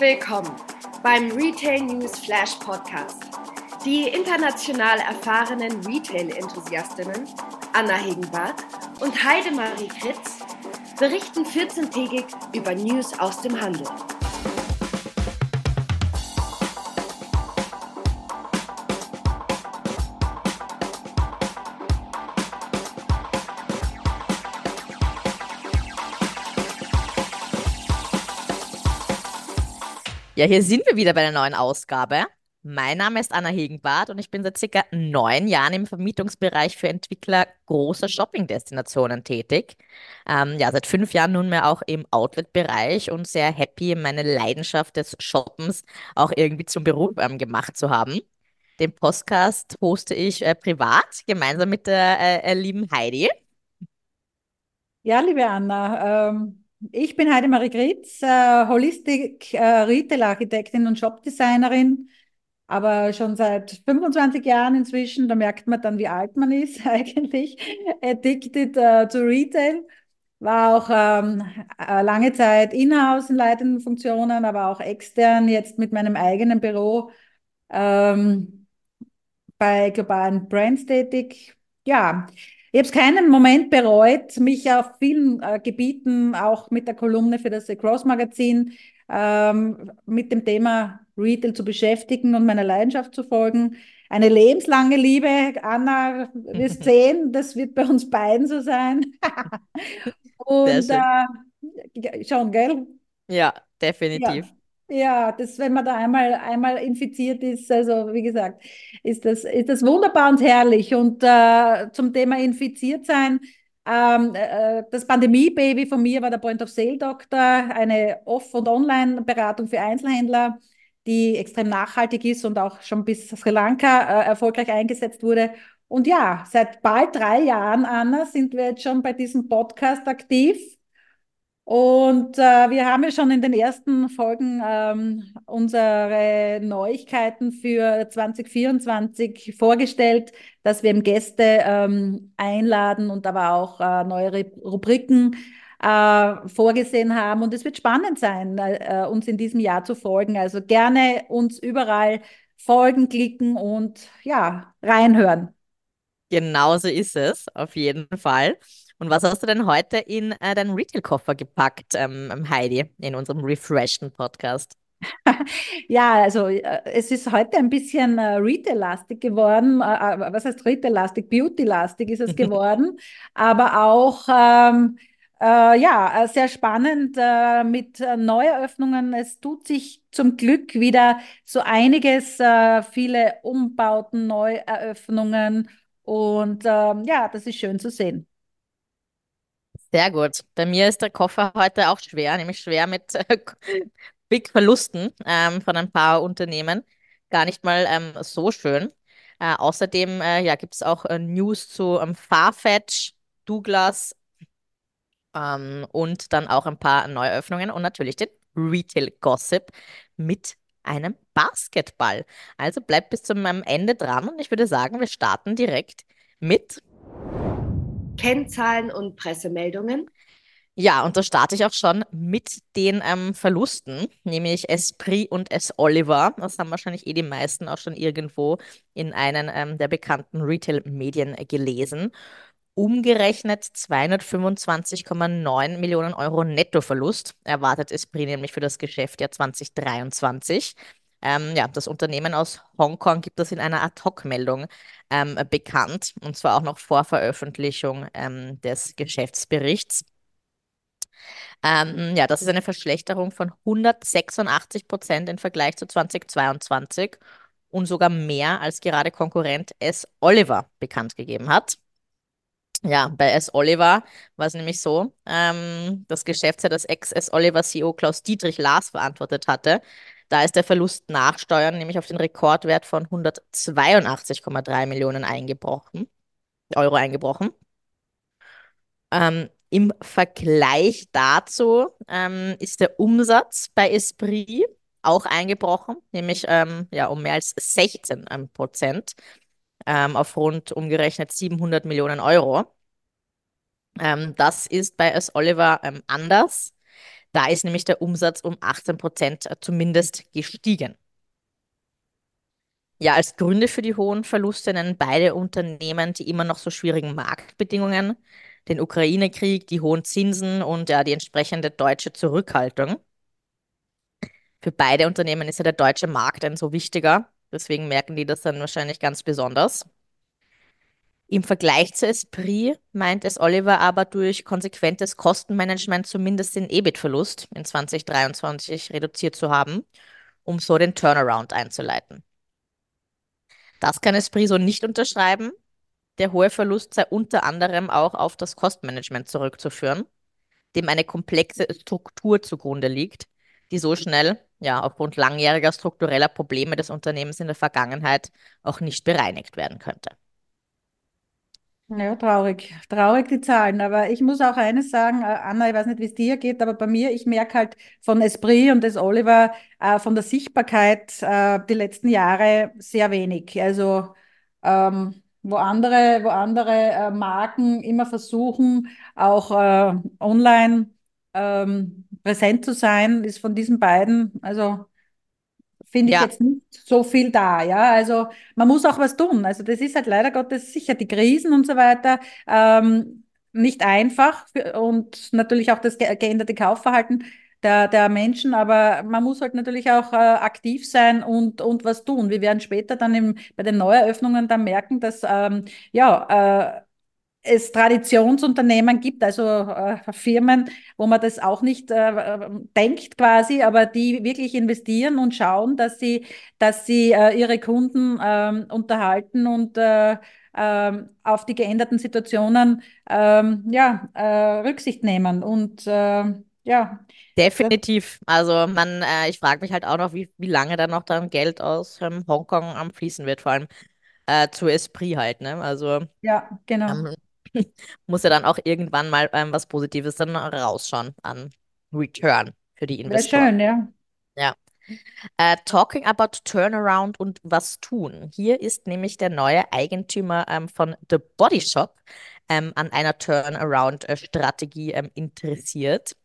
Willkommen beim Retail News Flash Podcast. Die international erfahrenen Retail-Enthusiastinnen Anna Hegenbart und Heidemarie Kritz berichten 14-tägig über News aus dem Handel. Ja, hier sind wir wieder bei der neuen Ausgabe. Mein Name ist Anna Hegenbart und ich bin seit circa neun Jahren im Vermietungsbereich für Entwickler großer Shopping-Destinationen tätig. Ähm, ja, seit fünf Jahren nunmehr auch im Outlet-Bereich und sehr happy, meine Leidenschaft des Shoppens auch irgendwie zum Beruf ähm, gemacht zu haben. Den Podcast hoste ich äh, privat gemeinsam mit der äh, äh, lieben Heidi. Ja, liebe Anna, ähm ich bin Heidemarie Gritz, äh, Holistik, äh, Retail-Architektin und Shopdesignerin, aber schon seit 25 Jahren inzwischen. Da merkt man dann, wie alt man ist eigentlich. Addicted äh, to Retail. War auch ähm, äh, lange Zeit in-house in leitenden Funktionen, aber auch extern, jetzt mit meinem eigenen Büro ähm, bei globalen Brands tätig. Ja, ich habe es keinen Moment bereut, mich auf vielen äh, Gebieten, auch mit der Kolumne für das Cross Magazin, ähm, mit dem Thema Retail zu beschäftigen und meiner Leidenschaft zu folgen. Eine lebenslange Liebe, Anna, wir sehen, das wird bei uns beiden so sein. und äh, schon, gell? Ja, definitiv. Ja. Ja, das, wenn man da einmal, einmal infiziert ist, also wie gesagt, ist das, ist das wunderbar und herrlich. Und äh, zum Thema infiziert sein, ähm, äh, das Pandemie-Baby von mir war der Point of Sale Doktor, eine Off- und Online-Beratung für Einzelhändler, die extrem nachhaltig ist und auch schon bis Sri Lanka äh, erfolgreich eingesetzt wurde. Und ja, seit bald drei Jahren, Anna, sind wir jetzt schon bei diesem Podcast aktiv. Und äh, wir haben ja schon in den ersten Folgen ähm, unsere Neuigkeiten für 2024 vorgestellt, dass wir Gäste ähm, einladen und aber auch äh, neue Rubriken äh, vorgesehen haben. Und es wird spannend sein, äh, uns in diesem Jahr zu folgen. Also gerne uns überall folgen, klicken und ja, reinhören. Genauso ist es, auf jeden Fall. Und was hast du denn heute in äh, deinen Retail-Koffer gepackt, ähm, Heidi, in unserem refreshen Podcast? ja, also äh, es ist heute ein bisschen äh, Retail-lastig geworden. Äh, äh was heißt Retail-lastig? Beauty-lastig ist es geworden. aber auch ähm, äh, ja, sehr spannend mit Neueröffnungen. Es tut sich zum Glück wieder so einiges, viele Umbauten, Neueröffnungen. Und ähm, ja, das ist schön zu sehen. Sehr gut. Bei mir ist der Koffer heute auch schwer, nämlich schwer mit äh, Big Verlusten ähm, von ein paar Unternehmen. Gar nicht mal ähm, so schön. Äh, außerdem äh, ja, gibt es auch äh, News zu ähm, Farfetch, Douglas ähm, und dann auch ein paar Neueröffnungen und natürlich den Retail Gossip mit einem Basketball. Also bleibt bis zum ähm, Ende dran und ich würde sagen, wir starten direkt mit Kennzahlen und Pressemeldungen. Ja, und da starte ich auch schon mit den ähm, Verlusten, nämlich Esprit und S. Oliver. Das haben wahrscheinlich eh die meisten auch schon irgendwo in einem ähm, der bekannten Retail-Medien gelesen. Umgerechnet 225,9 Millionen Euro Nettoverlust erwartet Esprit nämlich für das Geschäftsjahr 2023. Ähm, ja, das Unternehmen aus Hongkong gibt das in einer Ad-Hoc-Meldung ähm, bekannt, und zwar auch noch vor Veröffentlichung ähm, des Geschäftsberichts. Ähm, ja, das ist eine Verschlechterung von 186 Prozent im Vergleich zu 2022 und sogar mehr als gerade Konkurrent S. Oliver bekannt gegeben hat. Ja, bei S. Oliver war es nämlich so, ähm, das Geschäftsjahr, das Ex-S. Oliver CEO Klaus Dietrich Lars verantwortet hatte, da ist der Verlust nach Steuern nämlich auf den Rekordwert von 182,3 Millionen eingebrochen, Euro eingebrochen. Ähm, Im Vergleich dazu ähm, ist der Umsatz bei Esprit auch eingebrochen, nämlich ähm, ja, um mehr als 16 ähm, Prozent ähm, auf rund umgerechnet 700 Millionen Euro. Ähm, das ist bei S. Oliver anders Da ist nämlich der Umsatz um 18 Prozent zumindest gestiegen. Ja, als Gründe für die hohen Verluste nennen beide Unternehmen die immer noch so schwierigen Marktbedingungen, den Ukraine-Krieg, die hohen Zinsen und ja, die entsprechende deutsche Zurückhaltung. Für beide Unternehmen ist ja der deutsche Markt ein so wichtiger, deswegen merken die das dann wahrscheinlich ganz besonders. Im Vergleich zu Esprit meint es Oliver aber durch konsequentes Kostenmanagement zumindest den EBIT-Verlust in 2023 reduziert zu haben, um so den Turnaround einzuleiten. Das kann Esprit so nicht unterschreiben. Der hohe Verlust sei unter anderem auch auf das Kostenmanagement zurückzuführen, dem eine komplexe Struktur zugrunde liegt, die so schnell, ja, aufgrund langjähriger struktureller Probleme des Unternehmens in der Vergangenheit auch nicht bereinigt werden könnte. Ja, traurig. Traurig die Zahlen. Aber ich muss auch eines sagen, äh, Anna, ich weiß nicht, wie es dir geht, aber bei mir, ich merke halt von Esprit und des Oliver äh, von der Sichtbarkeit äh, die letzten Jahre sehr wenig. Also ähm, wo andere, wo andere äh, Marken immer versuchen, auch äh, online ähm, präsent zu sein, ist von diesen beiden, also finde ich Ja, jetzt nicht so viel da, ja. Also man muss auch was tun. Also das ist halt leider Gottes sicher die Krisen und so weiter ähm, nicht einfach für, und natürlich auch das ge geänderte Kaufverhalten der, der Menschen, aber man muss halt natürlich auch äh, aktiv sein und, und was tun. Wir werden später dann im, bei den Neueröffnungen dann merken, dass ähm, ja, äh, es Traditionsunternehmen gibt, also äh, Firmen, wo man das auch nicht äh, denkt quasi, aber die wirklich investieren und schauen, dass sie, dass sie äh, ihre Kunden ähm, unterhalten und äh, ähm, auf die geänderten Situationen ähm, ja, äh, Rücksicht nehmen. Und äh, ja, definitiv. Also man, äh, ich frage mich halt auch noch, wie, wie lange dann noch dann Geld aus ähm, Hongkong am Fließen wird, vor allem zu Esprit halt, ne? Also ja, genau. ähm, muss ja dann auch irgendwann mal ähm, was Positives dann rausschauen an Return für die Investoren. schön, ja. Ja. Äh, talking about Turnaround und was tun. Hier ist nämlich der neue Eigentümer ähm, von The Body Shop ähm, an einer Turnaround-Strategie ähm, interessiert.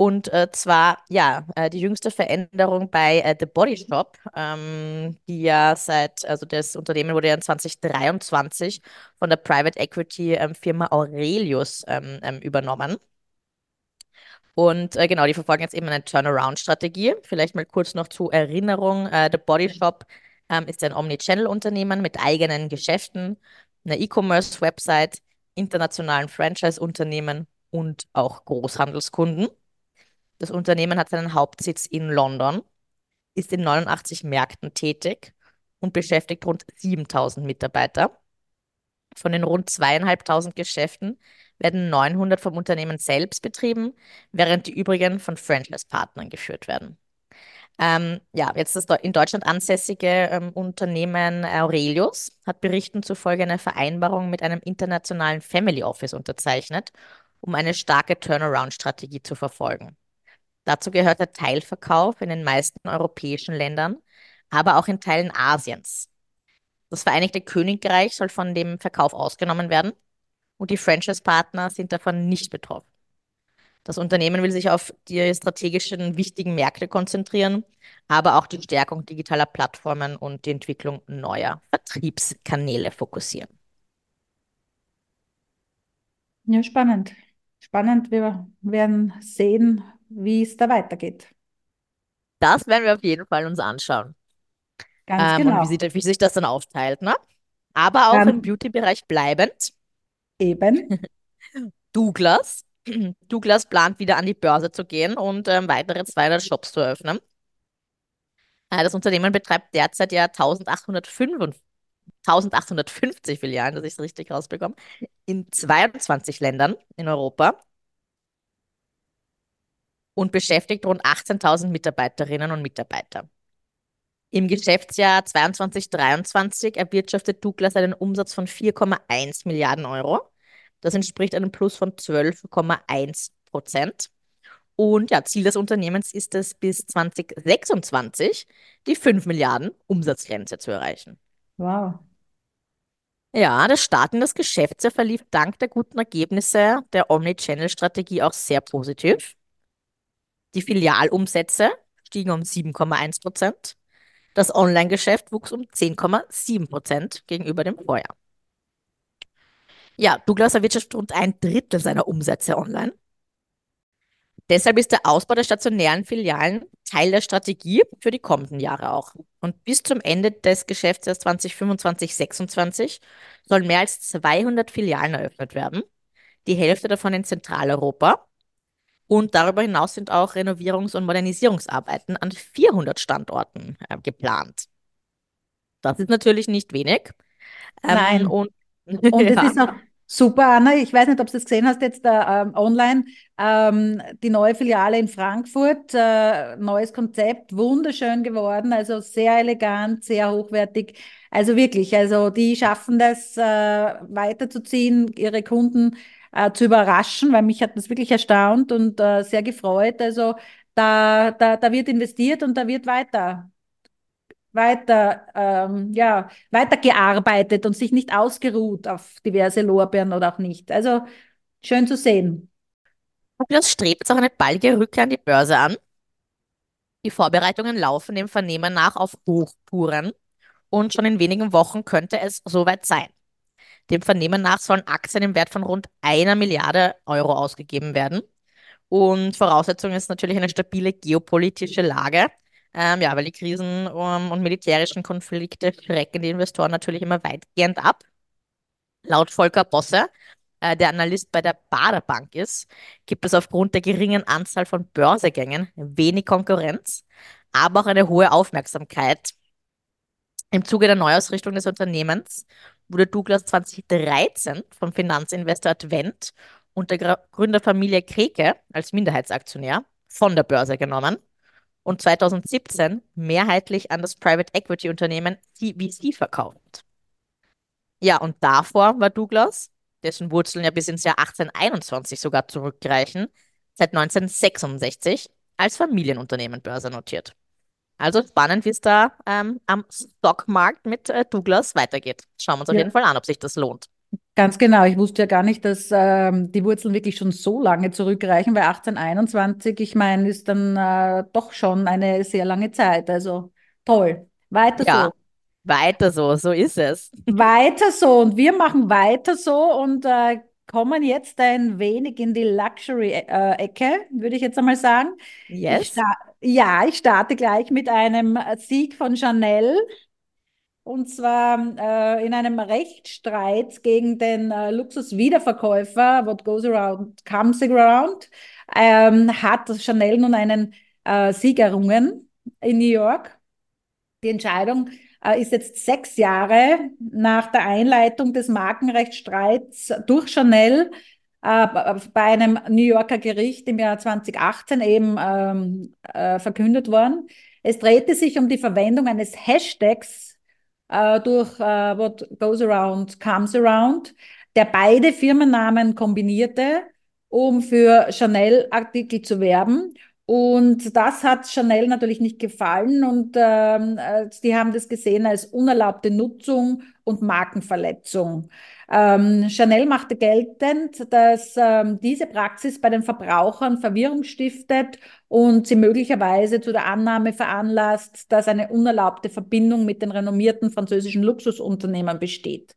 Und äh, zwar, ja, äh, die jüngste Veränderung bei äh, The Body Shop, ähm, die ja seit, also das Unternehmen wurde ja in 2023 von der Private Equity ähm, Firma Aurelius ähm, ähm, übernommen. Und äh, genau, die verfolgen jetzt eben eine Turnaround-Strategie. Vielleicht mal kurz noch zur Erinnerung. Äh, The Body Shop ähm, ist ein Omnichannel-Unternehmen mit eigenen Geschäften, einer E-Commerce-Website, internationalen Franchise-Unternehmen und auch Großhandelskunden. Das Unternehmen hat seinen Hauptsitz in London, ist in 89 Märkten tätig und beschäftigt rund 7000 Mitarbeiter. Von den rund zweieinhalbtausend Geschäften werden 900 vom Unternehmen selbst betrieben, während die übrigen von Franchise-Partnern geführt werden. Ähm, ja, jetzt das in Deutschland ansässige ähm, Unternehmen Aurelius hat Berichten zufolge eine Vereinbarung mit einem internationalen Family Office unterzeichnet, um eine starke Turnaround-Strategie zu verfolgen. Dazu gehört der Teilverkauf in den meisten europäischen Ländern, aber auch in Teilen Asiens. Das Vereinigte Königreich soll von dem Verkauf ausgenommen werden und die Franchise-Partner sind davon nicht betroffen. Das Unternehmen will sich auf die strategischen wichtigen Märkte konzentrieren, aber auch die Stärkung digitaler Plattformen und die Entwicklung neuer Vertriebskanäle fokussieren. Ja, spannend. Spannend. Wir werden sehen, wie es da weitergeht. Das werden wir auf jeden Fall uns anschauen. Ganz Ähm, und wie, genau. sieht, wie sich das dann aufteilt, ne? Aber auch im Ähm, Beauty-Bereich bleibend. eben. Douglas. Douglas plant wieder an die Börse zu gehen und ähm, weitere 200 Shops zu eröffnen. Äh, das Unternehmen betreibt derzeit ja 1855, 1850 Filialen, dass ich es richtig rausbekomme, in 22 Ländern in Europa und beschäftigt rund 18.000 Mitarbeiterinnen und Mitarbeiter. Im Geschäftsjahr 22/23 erwirtschaftet Douglas einen Umsatz von 4,1 Milliarden Euro. Das entspricht einem Plus von 12,1 Prozent. Und ja, Ziel des Unternehmens ist es, bis 2026 die 5 Milliarden Umsatzgrenze zu erreichen. Wow. Ja, der Start in das Geschäftsjahr verlief dank der guten Ergebnisse der Omnichannel-Strategie auch sehr positiv. Die Filialumsätze stiegen um 7,1 Prozent. Das Online-Geschäft wuchs um 10,7 Prozent gegenüber dem Vorjahr. Ja, Douglas erwirtschaftet rund ein Drittel seiner Umsätze online. Deshalb ist der Ausbau der stationären Filialen Teil der Strategie für die kommenden Jahre auch. Und bis zum Ende des Geschäftsjahres 2025-26 sollen mehr als 200 Filialen eröffnet werden. Die Hälfte davon in Zentraleuropa. Und darüber hinaus sind auch Renovierungs- und Modernisierungsarbeiten an 400 Standorten äh, geplant. Das ist natürlich nicht wenig. Ähm, Nein. Und, und ja. es ist auch Super, Anna. Ich weiß nicht, ob du das gesehen hast jetzt äh, online. Ähm, die neue Filiale in Frankfurt, äh, neues Konzept, wunderschön geworden, also sehr elegant, sehr hochwertig. Also wirklich, also die schaffen das äh, weiterzuziehen, ihre Kunden äh, zu überraschen, weil mich hat das wirklich erstaunt und äh, sehr gefreut. Also da, da, da wird investiert und da wird weiter weiter, ähm, ja, weitergearbeitet und sich nicht ausgeruht auf diverse Lorbeeren oder auch nicht. Also schön zu sehen. Das strebt jetzt auch eine baldige Rückkehr an die Börse an. Die Vorbereitungen laufen dem Vernehmen nach auf Hochtouren und schon in wenigen Wochen könnte es soweit sein. Dem Vernehmen nach sollen Aktien im Wert von rund einer Milliarde Euro ausgegeben werden. Und Voraussetzung ist natürlich eine stabile geopolitische Lage, ähm, ja, weil die Krisen um, und militärischen Konflikte schrecken die Investoren natürlich immer weitgehend ab. Laut Volker Bosse, äh, der Analyst bei der Bader Bank ist, gibt es aufgrund der geringen Anzahl von Börsegängen wenig Konkurrenz, aber auch eine hohe Aufmerksamkeit. Im Zuge der Neuausrichtung des Unternehmens wurde Douglas 2013 vom Finanzinvestor Advent und der Gründerfamilie Kreke als Minderheitsaktionär von der Börse genommen und 2017 mehrheitlich an das Private Equity Unternehmen CVC verkauft. Ja, und davor war Douglas, dessen Wurzeln ja bis ins Jahr 1821 sogar zurückreichen, seit 1966 als Familienunternehmen börsennotiert. Also spannend, wie es da ähm, am Stockmarkt mit äh, Douglas weitergeht. Schauen wir uns auf jeden Fall an, ob sich das lohnt. Ganz genau. Ich wusste ja gar nicht, dass ähm, die Wurzeln wirklich schon so lange zurückreichen, weil 1821, ich meine, ist dann äh, doch schon eine sehr lange Zeit. Also toll. Weiter ja, so. Weiter so, so ist es. Weiter so. Und wir machen weiter so und äh, kommen jetzt ein wenig in die Luxury-Ecke, würde ich jetzt einmal sagen. Yes. Ja, ich starte gleich mit einem Sieg von Chanel. Und zwar äh, in einem Rechtsstreit gegen den äh, Luxuswiederverkäufer, What goes around comes around, ähm, hat Chanel nun einen äh, Sieg errungen in New York. Die Entscheidung äh, ist jetzt sechs Jahre nach der Einleitung des Markenrechtsstreits durch Chanel äh, bei einem New Yorker Gericht im Jahr 2018 eben ähm, äh, verkündet worden. Es drehte sich um die Verwendung eines Hashtags äh, durch äh, What Goes Around Comes Around, der beide Firmennamen kombinierte, um für Chanel-Artikel zu werben. Und das hat Chanel natürlich nicht gefallen und ähm, äh, die haben das gesehen als unerlaubte Nutzung und Markenverletzung. Ähm, Chanel machte geltend, dass ähm, diese Praxis bei den Verbrauchern Verwirrung stiftet und sie möglicherweise zu der Annahme veranlasst, dass eine unerlaubte Verbindung mit den renommierten französischen Luxusunternehmen besteht.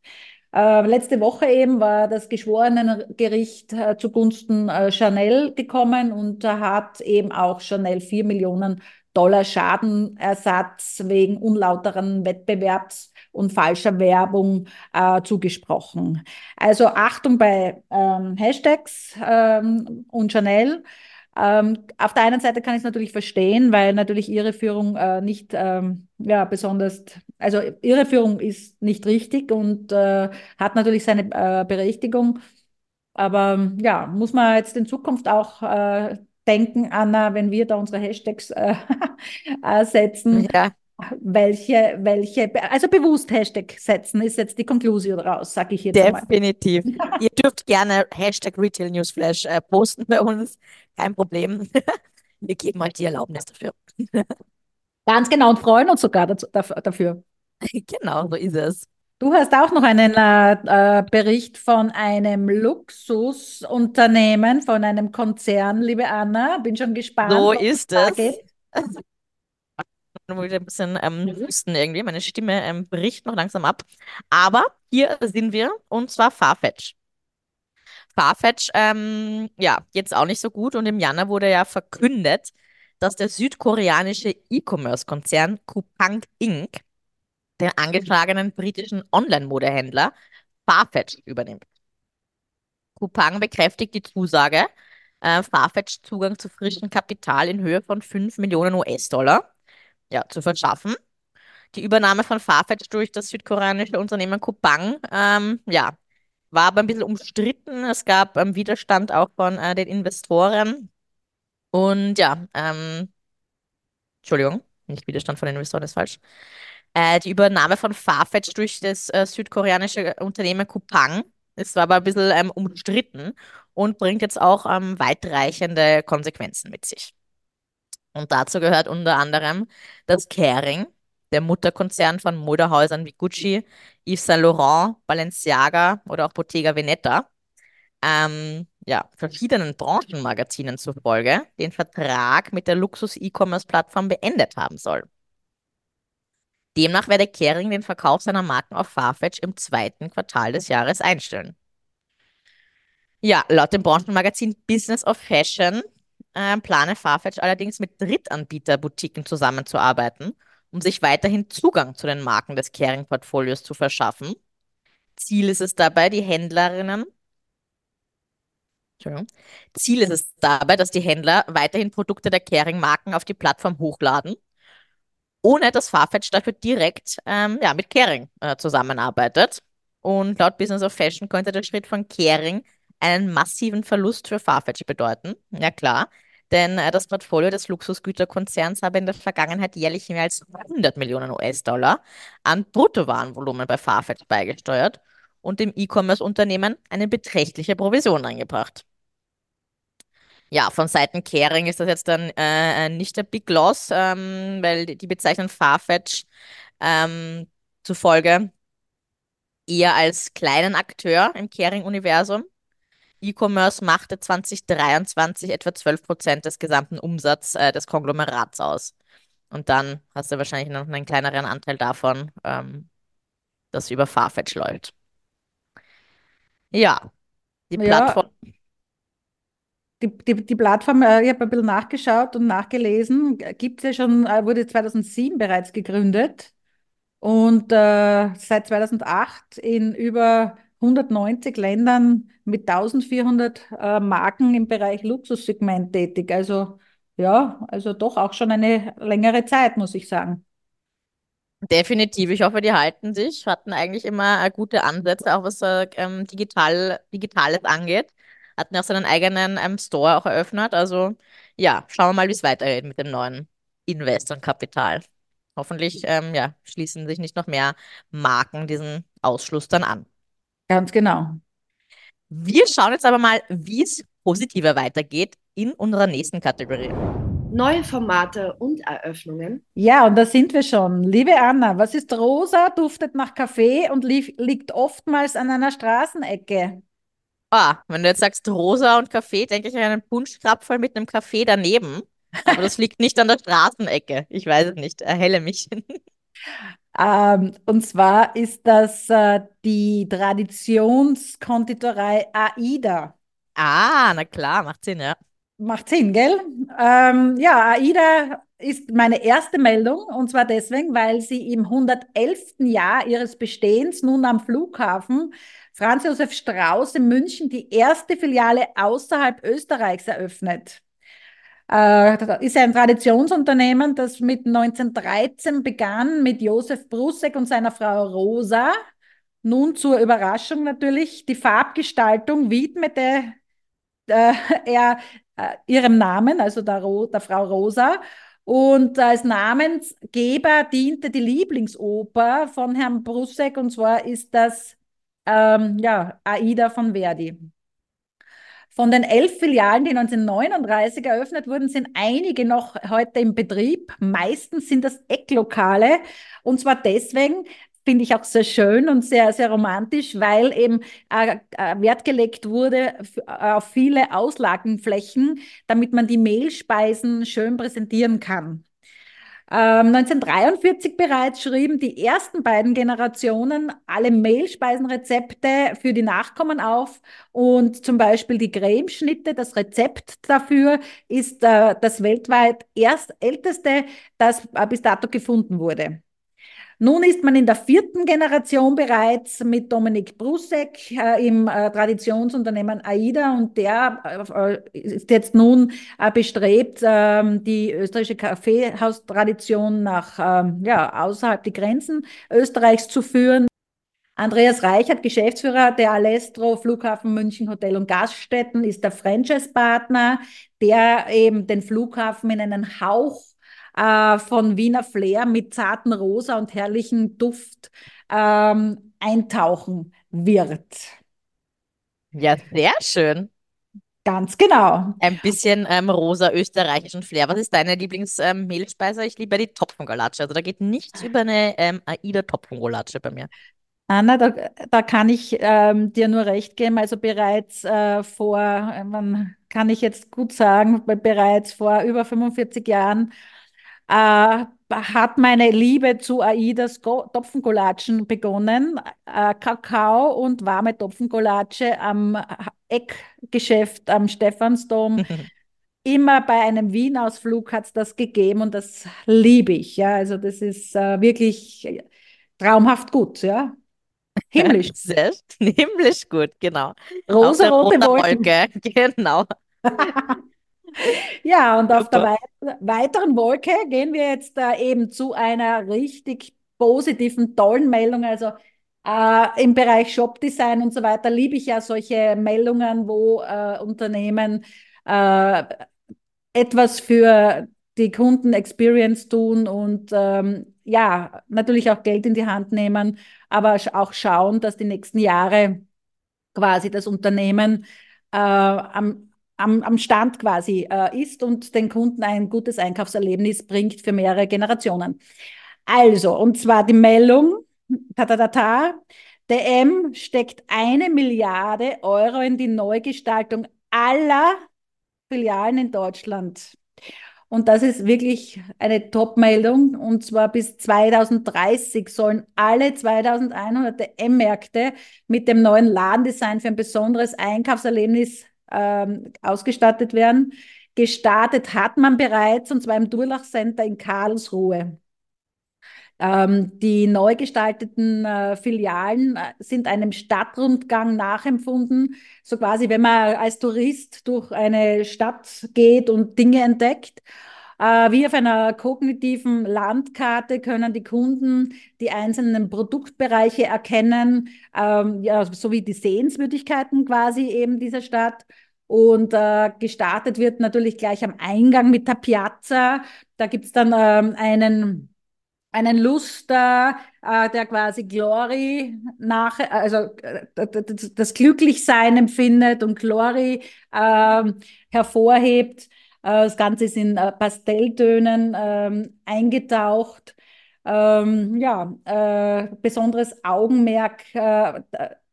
Äh, letzte Woche eben war das Geschworenengericht äh, zugunsten äh, Chanel gekommen und hat eben auch Chanel 4 Millionen Dollar Schadenersatz wegen unlauteren Wettbewerbs und falscher Werbung äh, zugesprochen. Also Achtung bei ähm, Hashtags ähm, und Chanel. Ähm, auf der einen Seite kann ich es natürlich verstehen, weil natürlich ihre Führung äh, nicht ähm, ja, besonders, also ihre Führung ist nicht richtig und äh, hat natürlich seine äh, Berechtigung. Aber ja, muss man jetzt in Zukunft auch äh, denken, Anna, wenn wir da unsere Hashtags äh, äh, setzen. Ja. Welche, welche, also bewusst Hashtag setzen, ist jetzt die Konklusion raus, sage ich jetzt Definitiv. Ihr dürft gerne Hashtag Retail Newsflash äh, posten bei uns, kein Problem. Wir geben euch die Erlaubnis dafür. Ganz genau und freuen uns sogar dazu, dafür. Genau, so ist es. Du hast auch noch einen äh, äh, Bericht von einem Luxusunternehmen, von einem Konzern, liebe Anna. Bin schon gespannt. So ist es. Ich wollte ein bisschen ähm, husten irgendwie. Meine Stimme ähm, bricht noch langsam ab. Aber hier sind wir und zwar Farfetch. Farfetch, ähm, ja, jetzt auch nicht so gut und im Januar wurde ja verkündet, dass der südkoreanische E-Commerce-Konzern Coupang Inc. den angeschlagenen britischen Online-Modehändler Farfetch übernimmt. Coupang bekräftigt die Zusage, äh, Farfetch Zugang zu frischem Kapital in Höhe von 5 Millionen US-Dollar ja, zu verschaffen. Die Übernahme von Farfetch durch das südkoreanische Unternehmen Coupang, ähm, ja, war aber ein bisschen umstritten. Es gab ähm, Widerstand auch von äh, den Investoren. Und ja, ähm, Entschuldigung, nicht Widerstand von den Investoren ist falsch. Äh, die Übernahme von Farfetch durch das äh, südkoreanische Unternehmen Coupang ist aber ein bisschen ähm, umstritten und bringt jetzt auch ähm, weitreichende Konsequenzen mit sich. Und dazu gehört unter anderem, dass Kering, der Mutterkonzern von Modehäusern wie Gucci, Yves Saint Laurent, Balenciaga oder auch Bottega Veneta, ähm, ja, verschiedenen Branchenmagazinen zufolge den Vertrag mit der Luxus-E-Commerce-Plattform beendet haben soll. Demnach werde Kering den Verkauf seiner Marken auf Farfetch im zweiten Quartal des Jahres einstellen. Ja, laut dem Branchenmagazin Business of Fashion äh, plane Farfetch allerdings mit Drittanbieterboutiquen zusammenzuarbeiten, um sich weiterhin Zugang zu den Marken des Kering-Portfolios zu verschaffen. Ziel ist es dabei, die Händlerinnen. Ziel ist es dabei, dass die Händler weiterhin Produkte der Kering-Marken auf die Plattform hochladen, ohne dass Farfetch dafür direkt ähm, ja, mit Kering äh, zusammenarbeitet. Und laut Business of Fashion könnte der Schritt von Kering einen massiven Verlust für Farfetch bedeuten. Ja klar, denn äh, das Portfolio des Luxusgüterkonzerns habe in der Vergangenheit jährlich mehr als 100 Millionen US-Dollar an Bruttowarenvolumen bei Farfetch beigesteuert und dem E-Commerce-Unternehmen eine beträchtliche Provision eingebracht. Ja, von Seiten Kering ist das jetzt dann äh, nicht der Big Loss, ähm, weil die, die bezeichnen Farfetch ähm, zufolge eher als kleinen Akteur im Kering-Universum. E-Commerce machte 2023 etwa 12 Prozent des gesamten Umsatzes äh, des Konglomerats aus. Und dann hast du wahrscheinlich noch einen kleineren Anteil davon, ähm, das über Farfetch läuft. Ja, die Ja, Plattform. die, die, die Plattform, äh, ich habe ein bisschen nachgeschaut und nachgelesen, gibt es ja schon, äh, wurde 2007 bereits gegründet und äh, seit 2008 in über 190 Ländern mit 1400 äh, Marken im Bereich Luxussegment tätig. Also ja, also doch auch schon eine längere Zeit, muss ich sagen. Definitiv. Ich hoffe, die halten sich. Hatten eigentlich immer äh, gute Ansätze, auch was äh, ähm, digital, Digitales angeht. Hatten auch seinen eigenen ähm, Store auch eröffnet. Also ja, schauen wir mal, wie es weitergeht mit dem neuen Investorenkapital. Hoffentlich ähm, ja, schließen sich nicht noch mehr Marken diesen Ausschluss dann an. Ganz genau. Wir schauen jetzt aber mal, wie es positiver weitergeht in unserer nächsten Kategorie. Neue Formate und Eröffnungen. Ja, und da sind wir schon. Liebe Anna, was ist rosa, duftet nach Kaffee und lief, liegt oftmals an einer Straßenecke? Ah, wenn du jetzt sagst rosa und Kaffee, denke ich an einen Punschkrapfen mit einem Kaffee daneben. Aber das liegt nicht an der Straßenecke. Ich weiß es nicht. Erhelle mich. Ähm, und zwar ist das äh, die Traditionskonditorei AIDA. Ah, na klar, macht Sinn, ja. Macht Sinn, gell? Ähm, ja, AIDA ist meine erste Meldung und zwar deswegen, weil sie im 111. Jahr ihres Bestehens nun am Flughafen Franz Josef Strauß in München die erste Filiale außerhalb Österreichs eröffnet. Äh, ist ein Traditionsunternehmen, das mit 1913 begann mit Josef Brusek und seiner Frau Rosa. Nun zur Überraschung natürlich die Farbgestaltung widmete äh, er äh, ihrem Namen, also der, Ro der Frau Rosa. Und als Namensgeber diente die Lieblingsoper von Herrn Brusek, und zwar ist das ähm, ja, Aida von Verdi. Von den elf Filialen, die 1939 eröffnet wurden, sind einige noch heute im Betrieb. Meistens sind das Ecklokale. Und zwar deswegen, finde ich auch sehr schön und sehr, sehr romantisch, weil eben äh, äh Wert gelegt wurde auf viele Auslagenflächen, damit man die Mehlspeisen schön präsentieren kann. 1943 ähm, bereits schrieben die ersten beiden Generationen alle Mehlspeisenrezepte für die Nachkommen auf und zum Beispiel die Cremeschnitte, das Rezept dafür ist äh, das weltweit erst älteste, das äh, bis dato gefunden wurde. Nun ist man in der vierten Generation bereits mit Dominik Brusek äh, im äh, Traditionsunternehmen AIDA und der äh, ist jetzt nun äh, bestrebt, ähm, die österreichische Kaffeehaustradition nach ähm, ja, außerhalb die Grenzen Österreichs zu führen. Andreas Reichert, Geschäftsführer der Alestro Flughafen München Hotel und Gaststätten, ist der Franchise-Partner, der eben den Flughafen in einen Hauch äh, von Wiener Flair mit zarten Rosa und herrlichen Duft ähm, eintauchen wird. Ja, sehr schön. Ganz genau. Ein bisschen ähm, rosa österreichischen Flair. Was ist deine Lieblingsmehlspeise? Ähm, ich liebe die Topfengulatsche. Also da geht nichts über eine ähm, AIDA-Topfengulatsche bei mir. Anna, da, da kann ich ähm, dir nur recht geben. Also bereits äh, vor, man kann ich jetzt gut sagen, bereits vor über 45 Jahren äh, hat meine Liebe zu Aidas Topfengolatschen begonnen. Äh, Kakao und warme Topfengolatsche am Eckgeschäft am Stephansdom. Immer bei einem Wien-Ausflug hat es das gegeben und das liebe ich. Ja, also das ist äh, wirklich traumhaft gut. Ja. Himmlisch. Sehr, himmlisch gut, genau. Rosa-rote Wolken. Wolke, genau. Ja, und auf der weiteren Wolke gehen wir jetzt äh, eben zu einer richtig positiven, tollen Meldung. Also äh, im Bereich Shopdesign und so weiter liebe ich ja solche Meldungen, wo äh, Unternehmen äh, etwas für die Kunden-Experience tun und ähm, ja, natürlich auch Geld in die Hand nehmen, aber auch schauen, dass die nächsten Jahre quasi das Unternehmen äh, am, am, am Stand quasi äh, ist und den Kunden ein gutes Einkaufserlebnis bringt für mehrere Generationen. Also, und zwar die Meldung, ta, ta, ta, ta, der M steckt eine Milliarde Euro in die Neugestaltung aller Filialen in Deutschland. Und das ist wirklich eine Top-Meldung. Und zwar bis 2030 sollen alle 2100 M-Märkte mit dem neuen Ladendesign für ein besonderes Einkaufserlebnis ähm, ausgestattet werden. Gestartet hat man bereits, und zwar im Durlach Center in Karlsruhe. Ähm, die neu gestalteten äh, Filialen äh, sind einem Stadtrundgang nachempfunden. So quasi, wenn man als Tourist durch eine Stadt geht und Dinge entdeckt. Äh, wie auf einer kognitiven Landkarte können die Kunden die einzelnen Produktbereiche erkennen, ähm, ja, sowie die Sehenswürdigkeiten quasi eben dieser Stadt. Und äh, gestartet wird natürlich gleich am Eingang mit der Piazza. Da gibt es dann ähm, einen einen Luster, äh, der quasi Glory nach, also äh, das Glücklichsein empfindet und Glory äh, hervorhebt. Äh, das Ganze ist in äh, Pastelltönen ähm, eingetaucht. Ähm, ja, äh, besonderes Augenmerk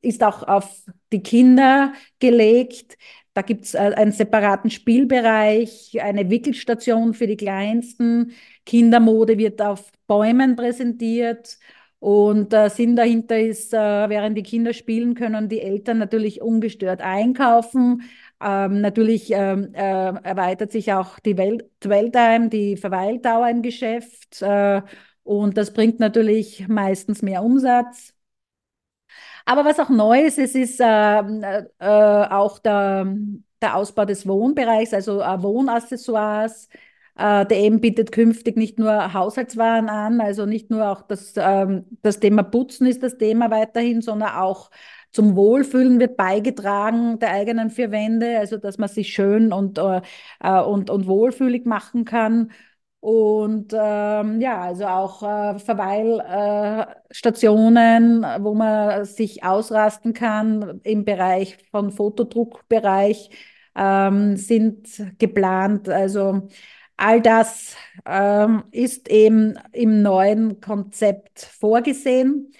ist auch auf die Kinder gelegt. Da gibt es einen separaten Spielbereich, eine Wickelstation für die Kleinsten. Kindermode wird auf Bäumen präsentiert. Und äh, Sinn dahinter ist, äh, während die Kinder spielen, können die Eltern natürlich ungestört einkaufen. Ähm, natürlich ähm, äh, erweitert sich auch die Welt Dwelltime, die Verweildauer im Geschäft. Äh, und das bringt natürlich meistens mehr Umsatz. Aber was auch neu ist, es ist ähm, äh, auch der, der Ausbau des Wohnbereichs, also äh, Wohnaccessoires. Äh, der eben bietet künftig nicht nur Haushaltswaren an, also nicht nur auch das, ähm, das Thema Putzen ist das Thema weiterhin, sondern auch zum Wohlfühlen wird beigetragen der eigenen vier Wände, also dass man sich schön und, äh, äh und, und wohlfühlig machen kann. Und ähm, ja, also auch äh, Verweilstationen, äh, wo man sich ausrasten kann im Bereich von Fotodruckbereich ähm, sind geplant. Also All das ähm, ist eben im neuen Konzept vorgesehen.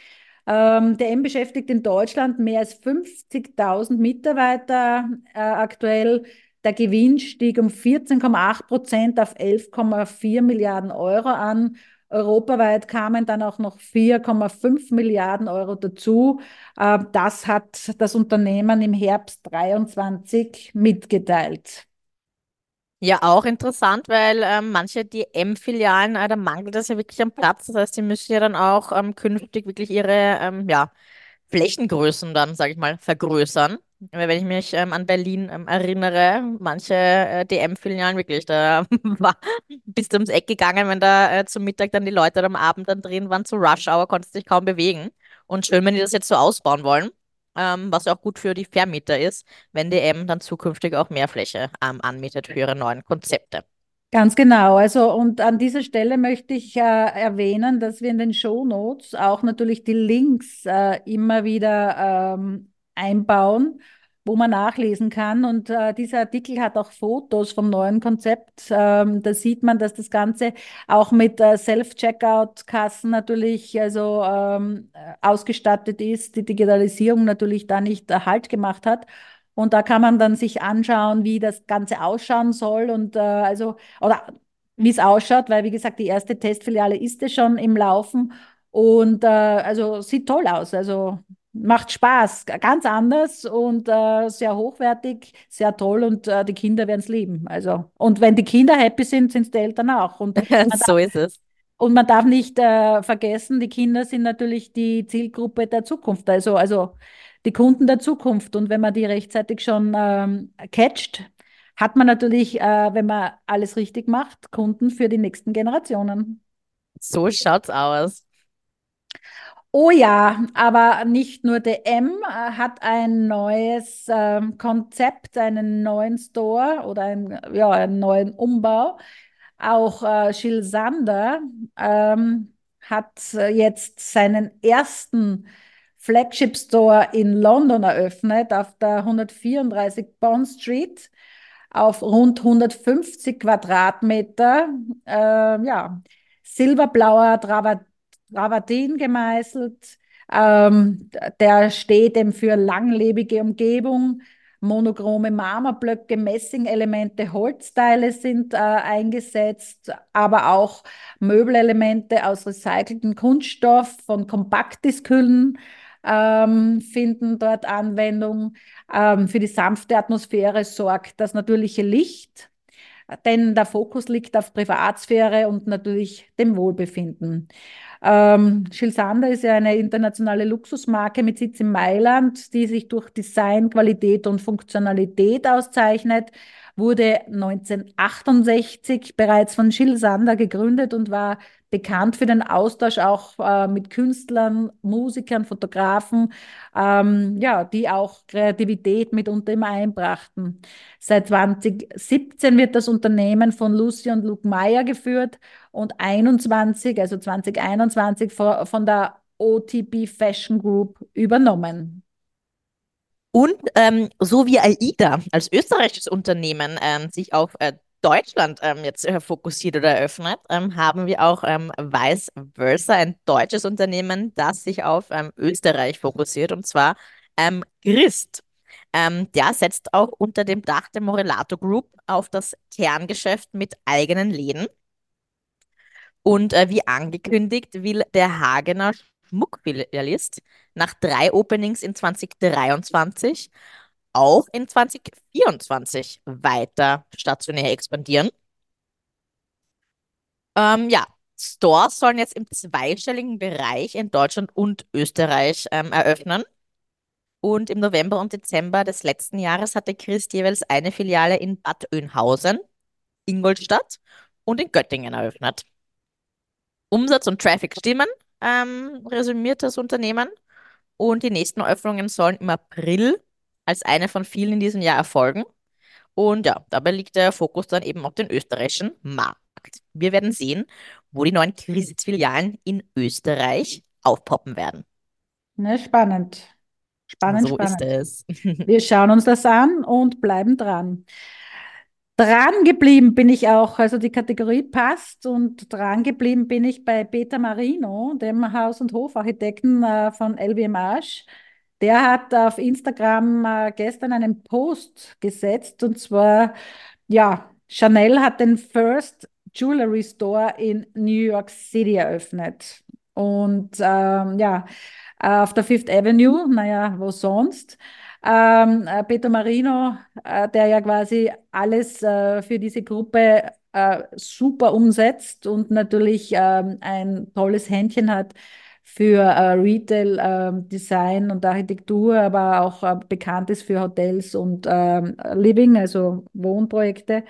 Ähm, der M beschäftigt in Deutschland mehr als 50.000 Mitarbeiter äh, aktuell. Der Gewinn stieg um 14,8 Prozent auf 11,4 Milliarden Euro an. Europaweit kamen dann auch noch 4,5 Milliarden Euro dazu. Äh, das hat das Unternehmen im Herbst 23 mitgeteilt. Ja, auch interessant, weil ähm, manche DM-Filialen, äh, da mangelt es ja wirklich am Platz. Das heißt, die müssen ja dann auch ähm, künftig wirklich ihre ähm, ja, Flächengrößen dann, sage ich mal, vergrößern. Wenn ich mich ähm, an Berlin ähm, erinnere, manche äh, DM-Filialen wirklich, da war, bist du ums Eck gegangen, wenn da äh, zum Mittag dann die Leute am Abend dann drin waren, zu Rush Hour, konntest dich kaum bewegen. Und schön, wenn die das jetzt so ausbauen wollen ähm, was auch gut für die Vermieter ist, wenn DM dann zukünftig auch mehr Fläche ähm, anmietet für ihre neuen Konzepte. Ganz genau. Also, und an dieser Stelle möchte ich äh, erwähnen, dass wir in den Show Notes auch natürlich die Links äh, immer wieder ähm, einbauen wo man nachlesen kann. Und äh, dieser Artikel hat auch Fotos vom neuen Konzept. Ähm, da sieht man, dass das Ganze auch mit äh, Self-Checkout-Kassen natürlich also ähm, ausgestattet ist, die Digitalisierung natürlich da nicht äh, Halt gemacht hat. Und da kann man dann sich anschauen, wie das Ganze ausschauen soll und äh, also oder wie es ausschaut, weil wie gesagt, die erste Testfiliale ist ja schon im Laufen und äh, also sieht toll aus. Also macht Spaß, ganz anders und äh, sehr hochwertig, sehr toll und äh, die Kinder werden es lieben. Also, und wenn die Kinder happy sind, sind es die Eltern auch. Und so ist es. Und man darf nicht äh, vergessen, die Kinder sind natürlich die Zielgruppe der Zukunft, also, also die Kunden der Zukunft. Und wenn man die rechtzeitig schon ähm, catcht, hat man natürlich, äh, wenn man alles richtig macht, Kunden für die nächsten Generationen. So schaut's aus. Oh ja, aber nicht nur DM äh, hat ein neues äh, Konzept, einen neuen Store oder ein, ja, einen neuen Umbau. Auch äh, Sander ähm, hat äh, jetzt seinen ersten Flagship Store in London eröffnet, auf der 134 Bond Street, auf rund 150 Quadratmeter. Äh, ja, silberblauer Travat Travertin gemeißelt. Ähm, der steht eben für langlebige Umgebung. Monochrome Marmorblöcke, Messingelemente, Holzteile sind äh, eingesetzt, aber auch Möbelelemente aus recyceltem Kunststoff von Kompaktdiskhüllen ähm, finden dort Anwendung. Ähm, für die sanfte Atmosphäre sorgt das natürliche Licht, denn der Fokus liegt auf Privatsphäre und natürlich dem Wohlbefinden. Ähm, Sander ist ja eine internationale Luxusmarke mit Sitz in Mailand, die sich durch Design, Qualität und Funktionalität auszeichnet wurde 1968 bereits von Gilles Sander gegründet und war bekannt für den Austausch auch äh, mit Künstlern, Musikern, Fotografen, ähm, ja, die auch Kreativität mitunter immer einbrachten. Seit 2017 wird das Unternehmen von Lucy und Luke Meyer geführt und 21, also 2021 von der OTB Fashion Group übernommen. Und ähm, so wie AIDA als österreichisches Unternehmen ähm, sich auf äh, Deutschland ähm, jetzt äh, fokussiert oder eröffnet, ähm, haben wir auch ähm, Vice Versa, ein deutsches Unternehmen, das sich auf ähm, Österreich fokussiert, und zwar ähm, Christ. Ähm, der setzt auch unter dem Dach der Morelato Group auf das Kerngeschäft mit eigenen Läden. Und äh, wie angekündigt, will der Hagener Schmuckfilialist nach drei Openings in 2023 auch in 2024 weiter stationär expandieren. Ähm, ja, Stores sollen jetzt im zweistelligen Bereich in Deutschland und Österreich ähm, eröffnen. Und im November und Dezember des letzten Jahres hatte Christ jeweils eine Filiale in Bad Oeynhausen, Ingolstadt und in Göttingen eröffnet. Umsatz und Traffic stimmen, ähm, resümiert das Unternehmen. Und die nächsten Öffnungen sollen im April als eine von vielen in diesem Jahr erfolgen. Und ja, dabei liegt der Fokus dann eben auf den österreichischen Markt. Wir werden sehen, wo die neuen Krisitz-Filialen in Österreich aufpoppen werden. Ne, spannend. Spannend, so spannend. ist es. Wir schauen uns das an und bleiben dran. Dran geblieben bin ich auch, also die Kategorie passt und dran geblieben bin ich bei Peter Marino, dem Haus- und Hofarchitekten äh, von LWMH. Der hat auf Instagram äh, gestern einen Post gesetzt und zwar, ja, Chanel hat den First Jewelry Store in New York City eröffnet. Und ähm, ja, auf der Fifth Avenue, naja, wo sonst? Ähm, äh, Peter Marino, äh, der ja quasi alles äh, für diese Gruppe äh, super umsetzt und natürlich ähm, ein tolles Händchen hat für äh, Retail, ähm, Design und Architektur, aber auch äh, bekannt ist für Hotels und ähm, Living, also Wohnprojekte.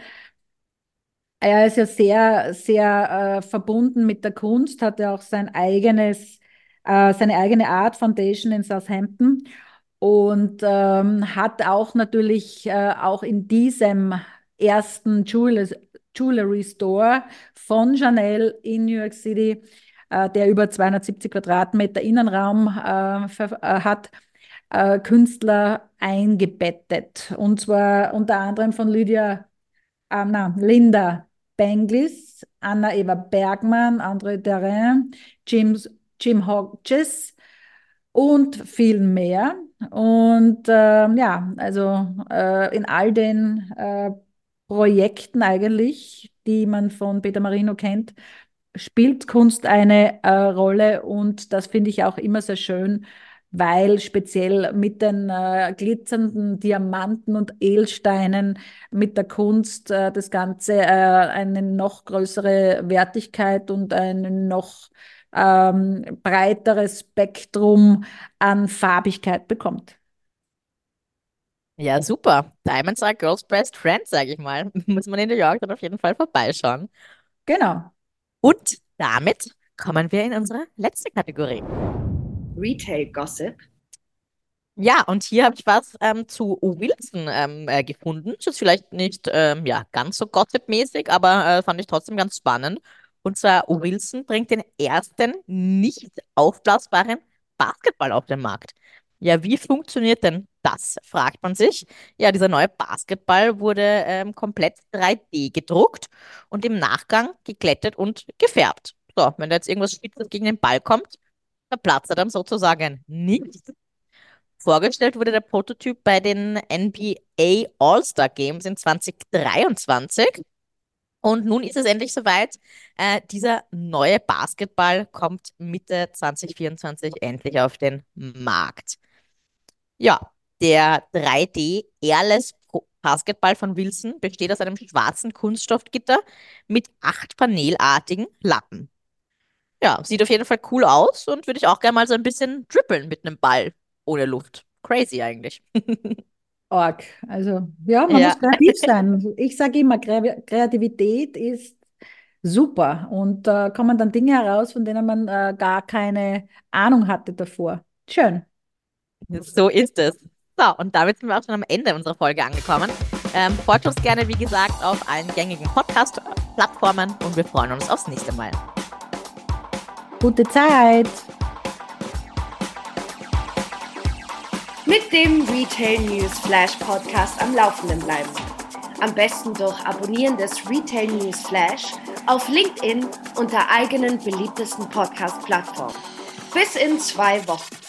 Er ist ja sehr, sehr äh, verbunden mit der Kunst, hat ja auch sein eigenes, äh, seine eigene Art Foundation in Southampton und ähm, hat auch natürlich äh, auch in diesem ersten Jewelry, Store von Chanel in New York City, äh, der über 270 Quadratmeter Innenraum äh, äh, hat, äh, Künstler eingebettet. Und zwar unter anderem von Lydia, äh, na, Linda Benglis, Anna-Eva Bergmann, André Derain, James, Jim Hodges und viel mehr. Und äh, ja, also äh, in all den äh, Projekten eigentlich, die man von Peter Marino kennt, spielt Kunst eine äh, Rolle und das finde ich auch immer sehr schön, weil speziell mit den äh, glitzernden Diamanten und Edelsteinen, mit der Kunst äh, das Ganze äh, eine noch größere Wertigkeit und ein noch ähm, breiteres Spektrum an Farbigkeit bekommt. Ja, super. Diamonds are girls' best friend, sage ich mal. Muss man in New York dann auf jeden Fall vorbeischauen. Genau. Und damit kommen wir in unsere letzte Kategorie. Retail Gossip. Ja, und hier habe ich was ähm, zu Wilson ähm, äh, gefunden. Das ist vielleicht nicht ähm, ja, ganz so gossip-mäßig, aber äh, fand ich trotzdem ganz spannend. Und zwar Wilson bringt den ersten nicht aufblasbaren Basketball auf den Markt. Ja, wie funktioniert denn das, fragt man sich. Ja, dieser neue Basketball wurde ähm, komplett 3D gedruckt und im Nachgang geglättet und gefärbt. So, wenn da jetzt irgendwas Spitzes gegen den Ball kommt, verplatzt er dann sozusagen nicht. Vorgestellt wurde der Prototyp bei den NBA All-Star Games in 2023. Und nun ist es endlich soweit. Äh, dieser neue Basketball kommt Mitte 2024 endlich auf den Markt. Ja, der 3D Airless Basketball von Wilson besteht aus einem schwarzen Kunststoffgitter mit acht panelartigen Lappen. Ja, sieht auf jeden Fall cool aus und würde ich auch gerne mal so ein bisschen dribbeln mit einem Ball ohne Luft. Crazy eigentlich. Org. Also, ja, man ja. muss kreativ sein. Ich sage immer, Kreativität ist super und da äh, kommen dann Dinge heraus, von denen man äh, gar keine Ahnung hatte davor. Schön. So ist es. So, und damit sind wir auch schon am Ende unserer Folge angekommen. Ähm, folgt uns gerne, wie gesagt, auf allen gängigen Podcast-Plattformen und wir freuen uns aufs nächste Mal. Gute Zeit! Mit dem Retail News Flash Podcast am Laufenden bleiben. Am besten durch Abonnieren des Retail News Flash auf LinkedIn unter eigenen beliebtesten Podcast-Plattformen. Bis in zwei Wochen.